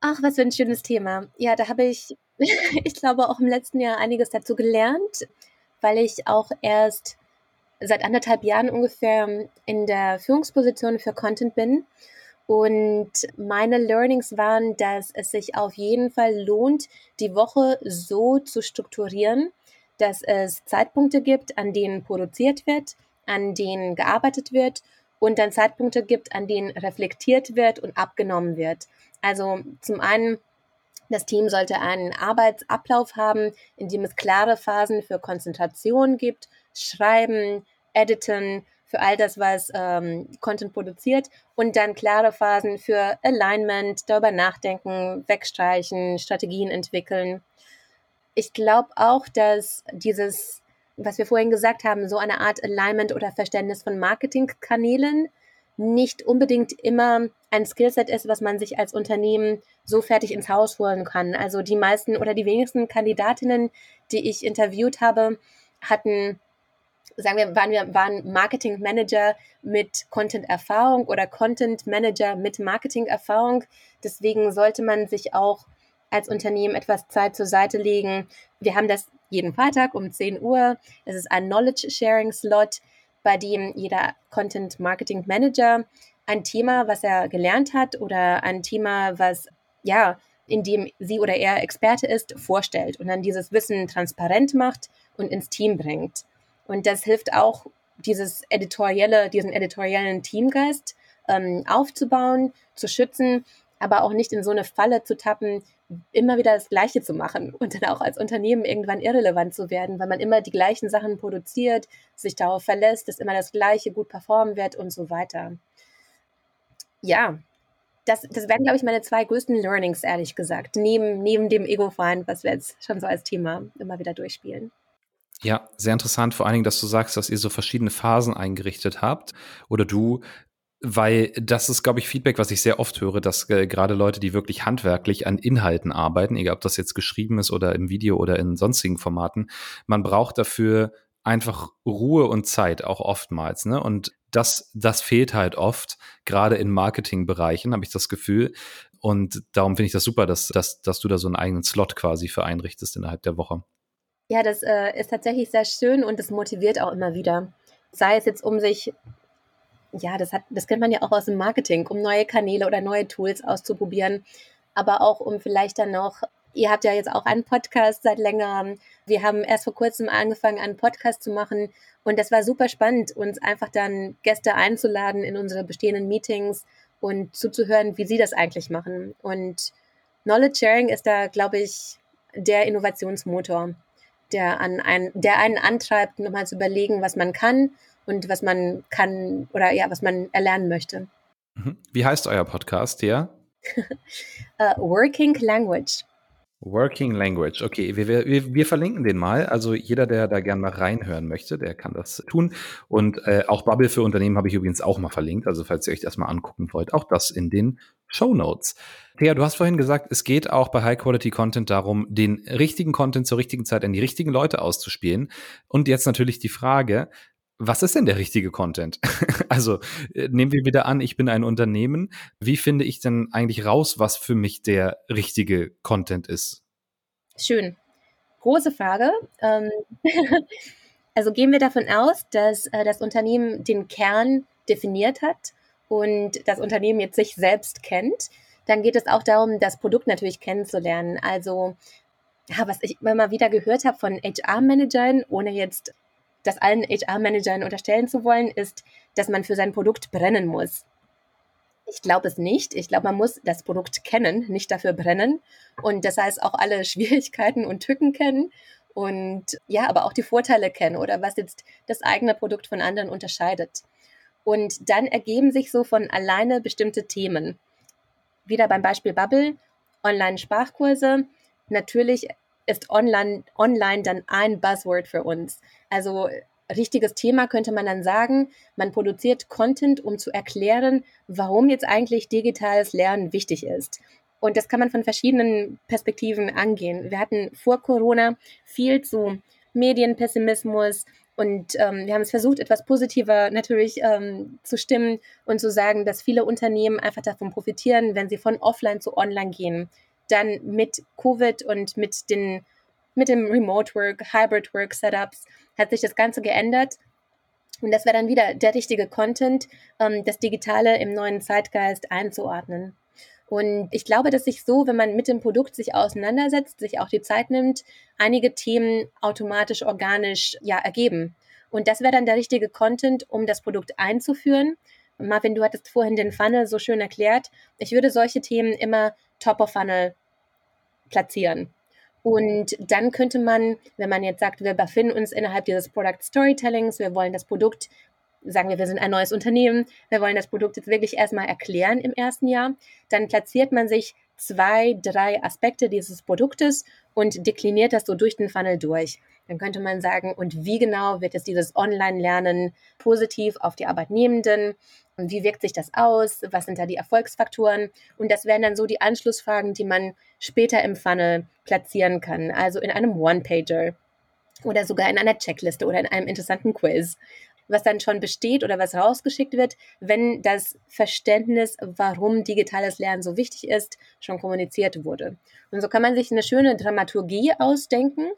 Ach, was für ein schönes Thema. Ja, da habe ich, ich glaube, auch im letzten Jahr einiges dazu gelernt, weil ich auch erst seit anderthalb Jahren ungefähr in der Führungsposition für Content bin und meine Learnings waren, dass es sich auf jeden Fall lohnt, die Woche so zu strukturieren, dass es Zeitpunkte gibt, an denen produziert wird, an denen gearbeitet wird und dann Zeitpunkte gibt, an denen reflektiert wird und abgenommen wird. Also zum einen, das Team sollte einen Arbeitsablauf haben, in dem es klare Phasen für Konzentration gibt, Schreiben, Editen, für all das, was ähm, Content produziert und dann klare Phasen für Alignment, darüber nachdenken, wegstreichen, Strategien entwickeln. Ich glaube auch, dass dieses, was wir vorhin gesagt haben, so eine Art Alignment oder Verständnis von Marketingkanälen nicht unbedingt immer ein Skillset ist, was man sich als Unternehmen so fertig ins Haus holen kann. Also die meisten oder die wenigsten Kandidatinnen, die ich interviewt habe, hatten sagen wir, waren wir waren Marketing Manager mit Content-Erfahrung oder Content Manager mit Marketing-Erfahrung. Deswegen sollte man sich auch als Unternehmen etwas Zeit zur Seite legen. Wir haben das jeden Freitag um 10 Uhr. Es ist ein Knowledge Sharing Slot, bei dem jeder Content Marketing Manager ein Thema, was er gelernt hat oder ein Thema, was ja, in dem sie oder er Experte ist, vorstellt und dann dieses Wissen transparent macht und ins Team bringt. Und das hilft auch, dieses editorielle, diesen editoriellen Teamgeist ähm, aufzubauen, zu schützen, aber auch nicht in so eine Falle zu tappen, immer wieder das Gleiche zu machen und dann auch als Unternehmen irgendwann irrelevant zu werden, weil man immer die gleichen Sachen produziert, sich darauf verlässt, dass immer das Gleiche gut performen wird und so weiter. Ja, das, das wären, glaube ich, meine zwei größten Learnings, ehrlich gesagt, neben, neben dem Ego-Feind, was wir jetzt schon so als Thema immer wieder durchspielen. Ja, sehr interessant, vor allen Dingen, dass du sagst, dass ihr so verschiedene Phasen eingerichtet habt oder du, weil das ist, glaube ich, Feedback, was ich sehr oft höre, dass äh, gerade Leute, die wirklich handwerklich an Inhalten arbeiten, egal ob das jetzt geschrieben ist oder im Video oder in sonstigen Formaten, man braucht dafür einfach Ruhe und Zeit, auch oftmals. Ne? Und das, das fehlt halt oft, gerade in Marketingbereichen, habe ich das Gefühl. Und darum finde ich das super, dass, dass, dass du da so einen eigenen Slot quasi für einrichtest innerhalb der Woche. Ja, das äh, ist tatsächlich sehr schön und das motiviert auch immer wieder. Sei es jetzt um sich, ja, das hat, das kennt man ja auch aus dem Marketing, um neue Kanäle oder neue Tools auszuprobieren, aber auch um vielleicht dann noch, ihr habt ja jetzt auch einen Podcast seit längerem. Wir haben erst vor kurzem angefangen, einen Podcast zu machen und das war super spannend, uns einfach dann Gäste einzuladen in unsere bestehenden Meetings und zuzuhören, wie sie das eigentlich machen. Und Knowledge Sharing ist da, glaube ich, der Innovationsmotor der, an ein, der einen antreibt, nochmal zu überlegen, was man kann und was man kann oder ja, was man erlernen möchte. Mhm. Wie heißt euer Podcast, ja? uh, Working Language. Working Language. Okay, wir, wir, wir verlinken den mal. Also jeder, der da gerne mal reinhören möchte, der kann das tun. Und äh, auch Bubble für Unternehmen habe ich übrigens auch mal verlinkt. Also falls ihr euch das mal angucken wollt, auch das in den Show Notes. Thea, du hast vorhin gesagt, es geht auch bei High-Quality-Content darum, den richtigen Content zur richtigen Zeit an die richtigen Leute auszuspielen. Und jetzt natürlich die Frage, was ist denn der richtige Content? also äh, nehmen wir wieder an, ich bin ein Unternehmen. Wie finde ich denn eigentlich raus, was für mich der richtige Content ist? Schön. Große Frage. Ähm also gehen wir davon aus, dass äh, das Unternehmen den Kern definiert hat und das Unternehmen jetzt sich selbst kennt. Dann geht es auch darum, das Produkt natürlich kennenzulernen. Also ja, was ich immer wieder gehört habe von HR-Managern, ohne jetzt das allen HR-Managern unterstellen zu wollen, ist, dass man für sein Produkt brennen muss. Ich glaube es nicht. Ich glaube, man muss das Produkt kennen, nicht dafür brennen. Und das heißt auch alle Schwierigkeiten und Tücken kennen und ja, aber auch die Vorteile kennen oder was jetzt das eigene Produkt von anderen unterscheidet. Und dann ergeben sich so von alleine bestimmte Themen. Wieder beim Beispiel Bubble, Online-Sprachkurse. Natürlich ist online, online dann ein Buzzword für uns. Also richtiges Thema könnte man dann sagen, man produziert Content, um zu erklären, warum jetzt eigentlich digitales Lernen wichtig ist. Und das kann man von verschiedenen Perspektiven angehen. Wir hatten vor Corona viel zu Medienpessimismus und ähm, wir haben es versucht, etwas positiver natürlich ähm, zu stimmen und zu sagen, dass viele Unternehmen einfach davon profitieren, wenn sie von offline zu online gehen dann mit Covid und mit den mit dem Remote Work, Hybrid Work Setups hat sich das Ganze geändert. Und das wäre dann wieder der richtige Content, ähm, das Digitale im neuen Zeitgeist einzuordnen. Und ich glaube, dass sich so, wenn man mit dem Produkt sich auseinandersetzt, sich auch die Zeit nimmt, einige Themen automatisch organisch ja ergeben. Und das wäre dann der richtige Content, um das Produkt einzuführen. Marvin, du hattest vorhin den Funnel so schön erklärt. Ich würde solche Themen immer top of Funnel platzieren. Und dann könnte man, wenn man jetzt sagt, wir befinden uns innerhalb dieses Product Storytellings, wir wollen das Produkt, sagen wir, wir sind ein neues Unternehmen, wir wollen das Produkt jetzt wirklich erstmal erklären im ersten Jahr, dann platziert man sich zwei, drei Aspekte dieses Produktes und dekliniert das so durch den Funnel durch. Dann könnte man sagen, und wie genau wird es dieses Online-Lernen positiv auf die Arbeitnehmenden und wie wirkt sich das aus? Was sind da die Erfolgsfaktoren? Und das wären dann so die Anschlussfragen, die man später im Funnel platzieren kann. Also in einem One-Pager oder sogar in einer Checkliste oder in einem interessanten Quiz. was dann schon besteht oder was rausgeschickt wird, wenn das Verständnis, warum digitales Lernen so wichtig ist, schon kommuniziert wurde. Und so kann man sich eine schöne Dramaturgie ausdenken.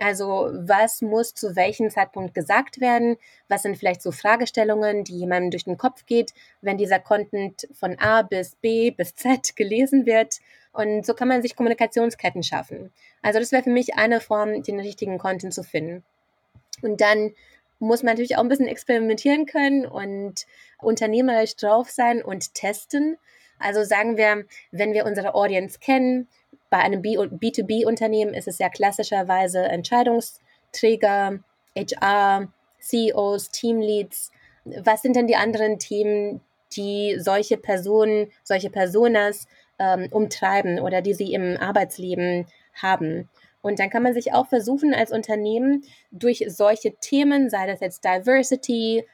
Also was muss zu welchem Zeitpunkt gesagt werden? Was sind vielleicht so Fragestellungen, die jemandem durch den Kopf geht, wenn dieser Content von A bis B bis Z gelesen wird? Und so kann man sich Kommunikationsketten schaffen. Also das wäre für mich eine Form, den richtigen Content zu finden. Und dann muss man natürlich auch ein bisschen experimentieren können und unternehmerisch drauf sein und testen. Also sagen wir, wenn wir unsere Audience kennen, bei einem B2B-Unternehmen ist es ja klassischerweise Entscheidungsträger, HR, CEOs, Teamleads. Was sind denn die anderen Themen, die solche Personen, solche Personas ähm, umtreiben oder die sie im Arbeitsleben haben? Und dann kann man sich auch versuchen, als Unternehmen durch solche Themen, sei das jetzt Diversity,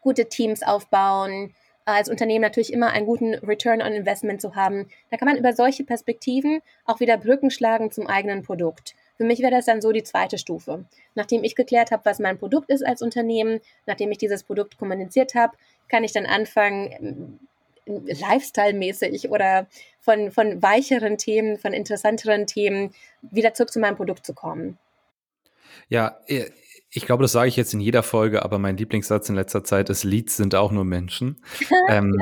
gute Teams aufbauen, als Unternehmen natürlich immer einen guten Return on Investment zu haben, da kann man über solche Perspektiven auch wieder Brücken schlagen zum eigenen Produkt. Für mich wäre das dann so die zweite Stufe. Nachdem ich geklärt habe, was mein Produkt ist als Unternehmen, nachdem ich dieses Produkt kommuniziert habe, kann ich dann anfangen, Lifestyle-mäßig oder von, von weicheren Themen, von interessanteren Themen wieder zurück zu meinem Produkt zu kommen. Ja, äh, ich glaube, das sage ich jetzt in jeder Folge, aber mein Lieblingssatz in letzter Zeit ist, Leads sind auch nur Menschen. ähm,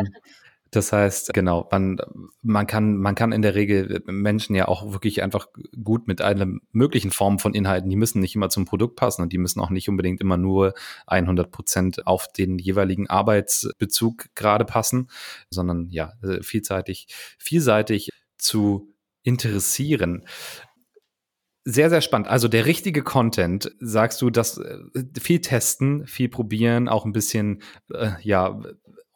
das heißt, genau, man, man, kann, man kann in der Regel Menschen ja auch wirklich einfach gut mit einer möglichen Form von Inhalten, die müssen nicht immer zum Produkt passen und die müssen auch nicht unbedingt immer nur 100 Prozent auf den jeweiligen Arbeitsbezug gerade passen, sondern ja, äh, vielseitig, vielseitig zu interessieren. Sehr, sehr spannend. Also der richtige Content, sagst du, dass äh, viel testen, viel probieren, auch ein bisschen, äh, ja,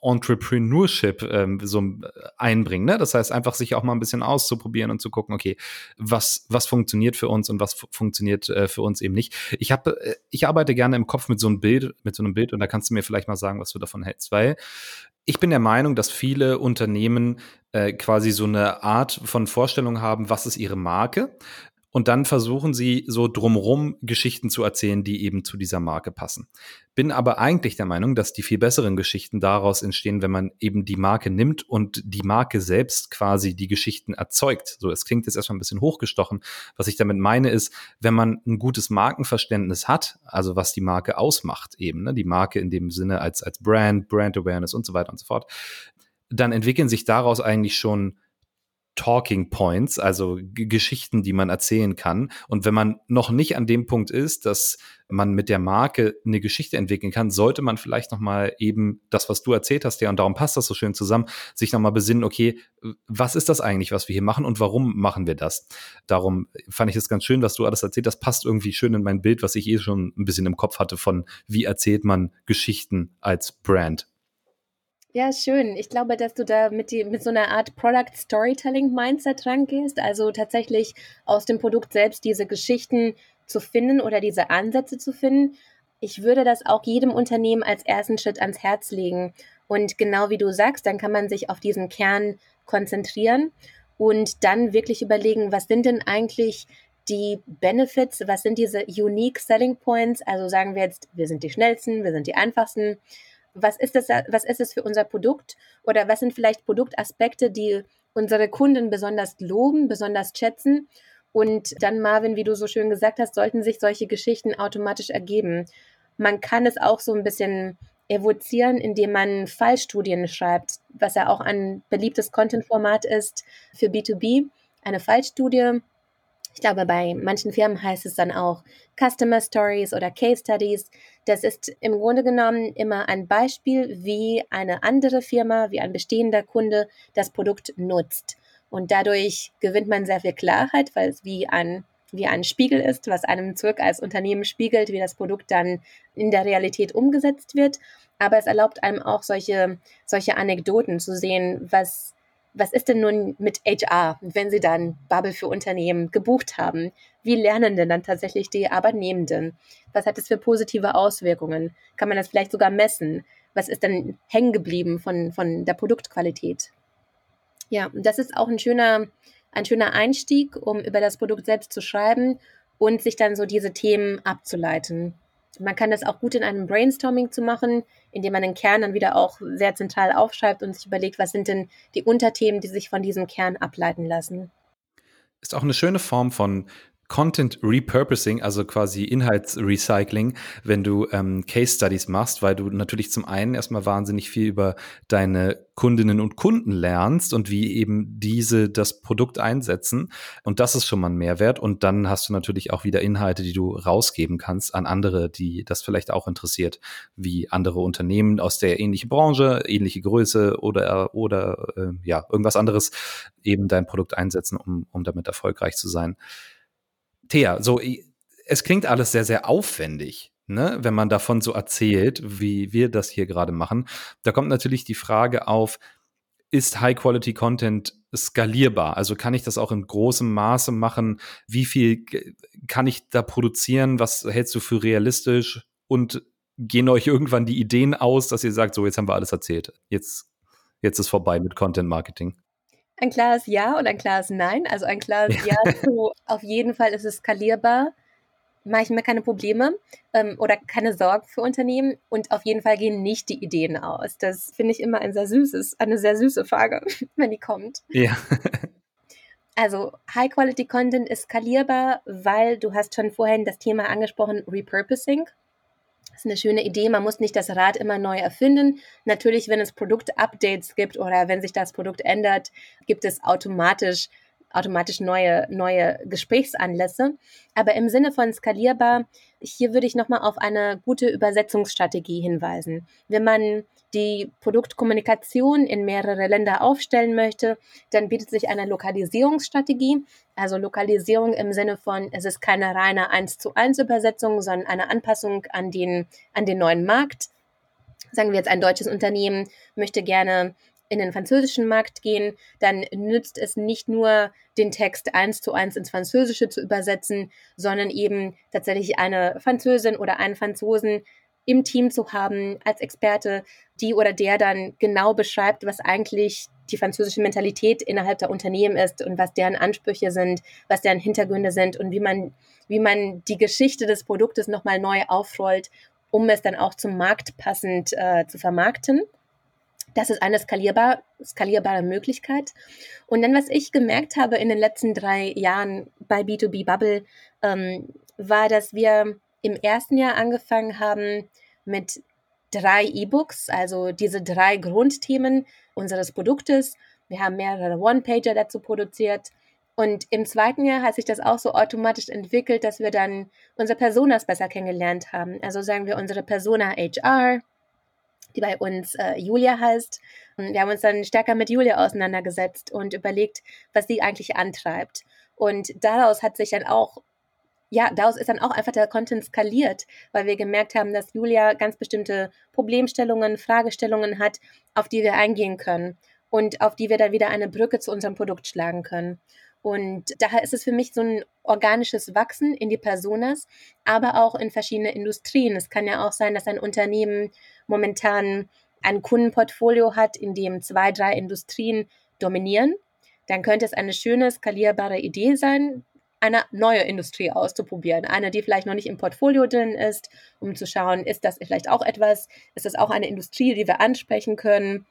Entrepreneurship ähm, so äh, einbringen. Ne? Das heißt, einfach sich auch mal ein bisschen auszuprobieren und zu gucken, okay, was, was funktioniert für uns und was funktioniert äh, für uns eben nicht. Ich habe, äh, ich arbeite gerne im Kopf mit so einem Bild, mit so einem Bild und da kannst du mir vielleicht mal sagen, was du davon hältst, weil ich bin der Meinung, dass viele Unternehmen äh, quasi so eine Art von Vorstellung haben, was ist ihre Marke und dann versuchen sie so drumrum Geschichten zu erzählen, die eben zu dieser Marke passen. Bin aber eigentlich der Meinung, dass die viel besseren Geschichten daraus entstehen, wenn man eben die Marke nimmt und die Marke selbst quasi die Geschichten erzeugt. So, es klingt jetzt erstmal ein bisschen hochgestochen. Was ich damit meine ist, wenn man ein gutes Markenverständnis hat, also was die Marke ausmacht eben, ne, die Marke in dem Sinne als, als Brand, Brand Awareness und so weiter und so fort, dann entwickeln sich daraus eigentlich schon Talking Points, also G Geschichten, die man erzählen kann. Und wenn man noch nicht an dem Punkt ist, dass man mit der Marke eine Geschichte entwickeln kann, sollte man vielleicht noch mal eben das, was du erzählt hast, ja, und darum passt das so schön zusammen, sich noch mal besinnen, okay, was ist das eigentlich, was wir hier machen und warum machen wir das? Darum fand ich es ganz schön, was du alles erzählt hast, passt irgendwie schön in mein Bild, was ich eh schon ein bisschen im Kopf hatte von, wie erzählt man Geschichten als Brand. Ja, schön. Ich glaube, dass du da mit, die, mit so einer Art Product Storytelling Mindset rangehst, also tatsächlich aus dem Produkt selbst diese Geschichten zu finden oder diese Ansätze zu finden. Ich würde das auch jedem Unternehmen als ersten Schritt ans Herz legen. Und genau wie du sagst, dann kann man sich auf diesen Kern konzentrieren und dann wirklich überlegen, was sind denn eigentlich die Benefits, was sind diese Unique Selling Points? Also sagen wir jetzt, wir sind die schnellsten, wir sind die einfachsten was ist das, was ist es für unser Produkt oder was sind vielleicht Produktaspekte, die unsere Kunden besonders loben, besonders schätzen. Und dann, Marvin, wie du so schön gesagt hast, sollten sich solche Geschichten automatisch ergeben. Man kann es auch so ein bisschen evozieren, indem man Fallstudien schreibt, was ja auch ein beliebtes Content-Format ist für B2B. Eine Fallstudie ich glaube, bei manchen Firmen heißt es dann auch Customer Stories oder Case Studies. Das ist im Grunde genommen immer ein Beispiel, wie eine andere Firma, wie ein bestehender Kunde das Produkt nutzt. Und dadurch gewinnt man sehr viel Klarheit, weil es wie ein, wie ein Spiegel ist, was einem zurück als Unternehmen spiegelt, wie das Produkt dann in der Realität umgesetzt wird. Aber es erlaubt einem auch solche, solche Anekdoten zu sehen, was was ist denn nun mit HR, wenn Sie dann Bubble für Unternehmen gebucht haben? Wie lernen denn dann tatsächlich die Arbeitnehmenden? Was hat es für positive Auswirkungen? Kann man das vielleicht sogar messen? Was ist denn hängen geblieben von, von der Produktqualität? Ja, das ist auch ein schöner, ein schöner Einstieg, um über das Produkt selbst zu schreiben und sich dann so diese Themen abzuleiten. Man kann das auch gut in einem Brainstorming zu machen, indem man den Kern dann wieder auch sehr zentral aufschreibt und sich überlegt, was sind denn die Unterthemen, die sich von diesem Kern ableiten lassen. Ist auch eine schöne Form von Content Repurposing, also quasi Inhaltsrecycling, wenn du ähm, Case Studies machst, weil du natürlich zum einen erstmal wahnsinnig viel über deine Kundinnen und Kunden lernst und wie eben diese das Produkt einsetzen. Und das ist schon mal ein Mehrwert. Und dann hast du natürlich auch wieder Inhalte, die du rausgeben kannst an andere, die das vielleicht auch interessiert, wie andere Unternehmen aus der ähnlichen Branche, ähnliche Größe oder, oder äh, ja, irgendwas anderes eben dein Produkt einsetzen, um, um damit erfolgreich zu sein. Thea, so, es klingt alles sehr, sehr aufwendig. Ne, wenn man davon so erzählt, wie wir das hier gerade machen, da kommt natürlich die Frage auf, ist High-Quality-Content skalierbar? Also kann ich das auch in großem Maße machen? Wie viel kann ich da produzieren? Was hältst du für realistisch? Und gehen euch irgendwann die Ideen aus, dass ihr sagt, so, jetzt haben wir alles erzählt. Jetzt, jetzt ist vorbei mit Content Marketing. Ein klares Ja und ein klares Nein. Also ein klares Ja zu, auf jeden Fall ist es skalierbar, mache ich mir keine Probleme ähm, oder keine Sorgen für Unternehmen und auf jeden Fall gehen nicht die Ideen aus. Das finde ich immer ein sehr süßes, eine sehr süße Frage, wenn die kommt. Ja. Also High-Quality-Content ist skalierbar, weil du hast schon vorhin das Thema angesprochen, Repurposing. Das ist eine schöne Idee. Man muss nicht das Rad immer neu erfinden. Natürlich, wenn es Produktupdates gibt oder wenn sich das Produkt ändert, gibt es automatisch automatisch neue, neue Gesprächsanlässe. Aber im Sinne von skalierbar, hier würde ich nochmal auf eine gute Übersetzungsstrategie hinweisen. Wenn man die Produktkommunikation in mehrere Länder aufstellen möchte, dann bietet sich eine Lokalisierungsstrategie. Also Lokalisierung im Sinne von, es ist keine reine 1 zu 1 Übersetzung, sondern eine Anpassung an den, an den neuen Markt. Sagen wir jetzt, ein deutsches Unternehmen möchte gerne in den französischen Markt gehen, dann nützt es nicht nur den Text eins zu eins ins Französische zu übersetzen, sondern eben tatsächlich eine Französin oder einen Franzosen im Team zu haben als Experte, die oder der dann genau beschreibt, was eigentlich die französische Mentalität innerhalb der Unternehmen ist und was deren Ansprüche sind, was deren Hintergründe sind und wie man, wie man die Geschichte des Produktes nochmal neu aufrollt, um es dann auch zum Markt passend äh, zu vermarkten. Das ist eine skalierbar, skalierbare Möglichkeit. Und dann, was ich gemerkt habe in den letzten drei Jahren bei B2B Bubble, ähm, war, dass wir im ersten Jahr angefangen haben mit drei E-Books, also diese drei Grundthemen unseres Produktes. Wir haben mehrere One-Pager dazu produziert. Und im zweiten Jahr hat sich das auch so automatisch entwickelt, dass wir dann unsere Personas besser kennengelernt haben. Also sagen wir unsere Persona HR, die bei uns äh, Julia heißt. Und wir haben uns dann stärker mit Julia auseinandergesetzt und überlegt, was sie eigentlich antreibt. Und daraus hat sich dann auch, ja, daraus ist dann auch einfach der Content skaliert, weil wir gemerkt haben, dass Julia ganz bestimmte Problemstellungen, Fragestellungen hat, auf die wir eingehen können und auf die wir dann wieder eine Brücke zu unserem Produkt schlagen können. Und daher ist es für mich so ein organisches Wachsen in die Personas, aber auch in verschiedene Industrien. Es kann ja auch sein, dass ein Unternehmen momentan ein Kundenportfolio hat, in dem zwei, drei Industrien dominieren. Dann könnte es eine schöne, skalierbare Idee sein, eine neue Industrie auszuprobieren. Eine, die vielleicht noch nicht im Portfolio drin ist, um zu schauen, ist das vielleicht auch etwas, ist das auch eine Industrie, die wir ansprechen können.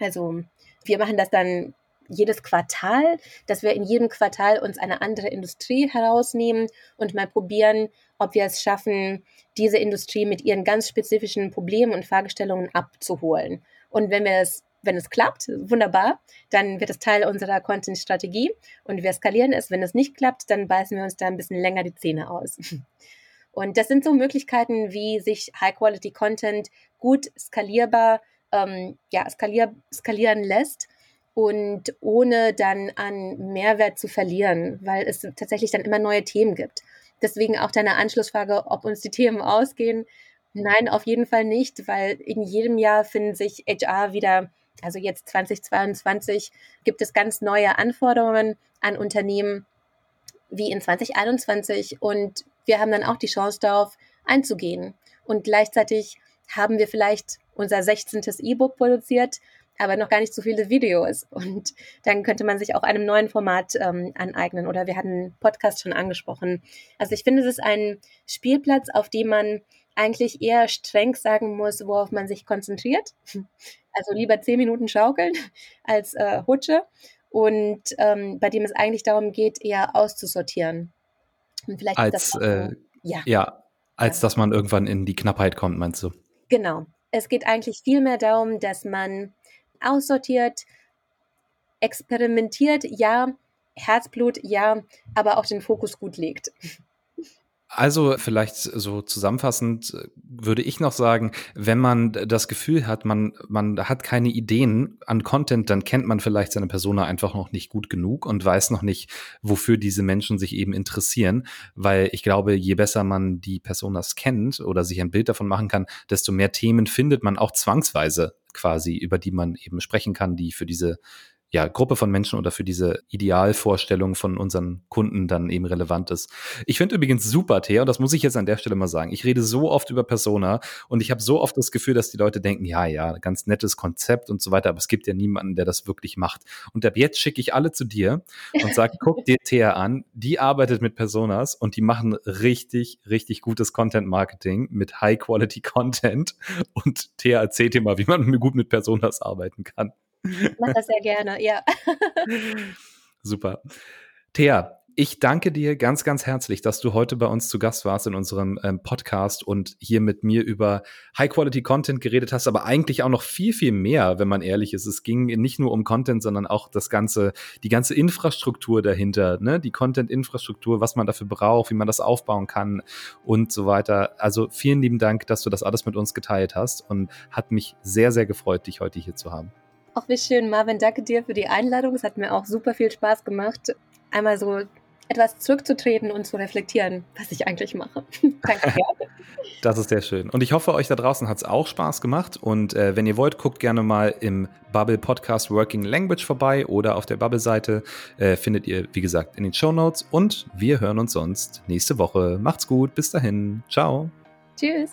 Also wir machen das dann jedes Quartal, dass wir in jedem Quartal uns eine andere Industrie herausnehmen und mal probieren, ob wir es schaffen, diese Industrie mit ihren ganz spezifischen Problemen und Fragestellungen abzuholen. Und wenn wir es wenn es klappt, wunderbar, dann wird es Teil unserer Content-Strategie und wir skalieren es. Wenn es nicht klappt, dann beißen wir uns da ein bisschen länger die Zähne aus. Und das sind so Möglichkeiten, wie sich High-Quality-Content gut skalierbar ähm, ja, skalier skalieren lässt und ohne dann an Mehrwert zu verlieren, weil es tatsächlich dann immer neue Themen gibt. Deswegen auch deine Anschlussfrage, ob uns die Themen ausgehen. Nein, auf jeden Fall nicht, weil in jedem Jahr finden sich HR wieder, also jetzt 2022, gibt es ganz neue Anforderungen an Unternehmen wie in 2021 und wir haben dann auch die Chance darauf einzugehen. Und gleichzeitig haben wir vielleicht unser 16. E-Book produziert, aber noch gar nicht so viele Videos. Und dann könnte man sich auch einem neuen Format ähm, aneignen. Oder wir hatten Podcast schon angesprochen. Also ich finde, es ist ein Spielplatz, auf dem man eigentlich eher streng sagen muss, worauf man sich konzentriert. Also lieber zehn Minuten schaukeln als äh, Hutsche. Und ähm, bei dem es eigentlich darum geht, eher auszusortieren. Und vielleicht als, äh, ja. ja, als ja. dass man irgendwann in die Knappheit kommt, meinst du? Genau. Es geht eigentlich vielmehr darum, dass man aussortiert, experimentiert, ja, Herzblut, ja, aber auch den Fokus gut legt. Also vielleicht so zusammenfassend äh, würde ich noch sagen, wenn man das Gefühl hat, man, man hat keine Ideen an Content, dann kennt man vielleicht seine Persona einfach noch nicht gut genug und weiß noch nicht, wofür diese Menschen sich eben interessieren. Weil ich glaube, je besser man die Personas kennt oder sich ein Bild davon machen kann, desto mehr Themen findet man auch zwangsweise quasi, über die man eben sprechen kann, die für diese ja, Gruppe von Menschen oder für diese Idealvorstellung von unseren Kunden dann eben relevant ist. Ich finde übrigens super, Thea, und das muss ich jetzt an der Stelle mal sagen. Ich rede so oft über Persona und ich habe so oft das Gefühl, dass die Leute denken, ja, ja, ganz nettes Konzept und so weiter, aber es gibt ja niemanden, der das wirklich macht. Und ab jetzt schicke ich alle zu dir und sage, guck dir Thea an, die arbeitet mit Personas und die machen richtig, richtig gutes Content-Marketing mit High-Quality-Content. Und Thea erzählt dir mal, wie man gut mit Personas arbeiten kann. Ich mache das sehr gerne, ja. Super. Thea, ich danke dir ganz, ganz herzlich, dass du heute bei uns zu Gast warst in unserem ähm, Podcast und hier mit mir über High-Quality-Content geredet hast, aber eigentlich auch noch viel, viel mehr, wenn man ehrlich ist. Es ging nicht nur um Content, sondern auch das ganze, die ganze Infrastruktur dahinter, ne? die Content-Infrastruktur, was man dafür braucht, wie man das aufbauen kann und so weiter. Also vielen lieben Dank, dass du das alles mit uns geteilt hast und hat mich sehr, sehr gefreut, dich heute hier zu haben. Ach, wie schön, Marvin. Danke dir für die Einladung. Es hat mir auch super viel Spaß gemacht, einmal so etwas zurückzutreten und zu reflektieren, was ich eigentlich mache. Danke. Das ist sehr schön. Und ich hoffe, euch da draußen hat es auch Spaß gemacht. Und äh, wenn ihr wollt, guckt gerne mal im Bubble Podcast Working Language vorbei oder auf der Bubble-Seite. Äh, findet ihr, wie gesagt, in den Show Notes. Und wir hören uns sonst nächste Woche. Macht's gut. Bis dahin. Ciao. Tschüss.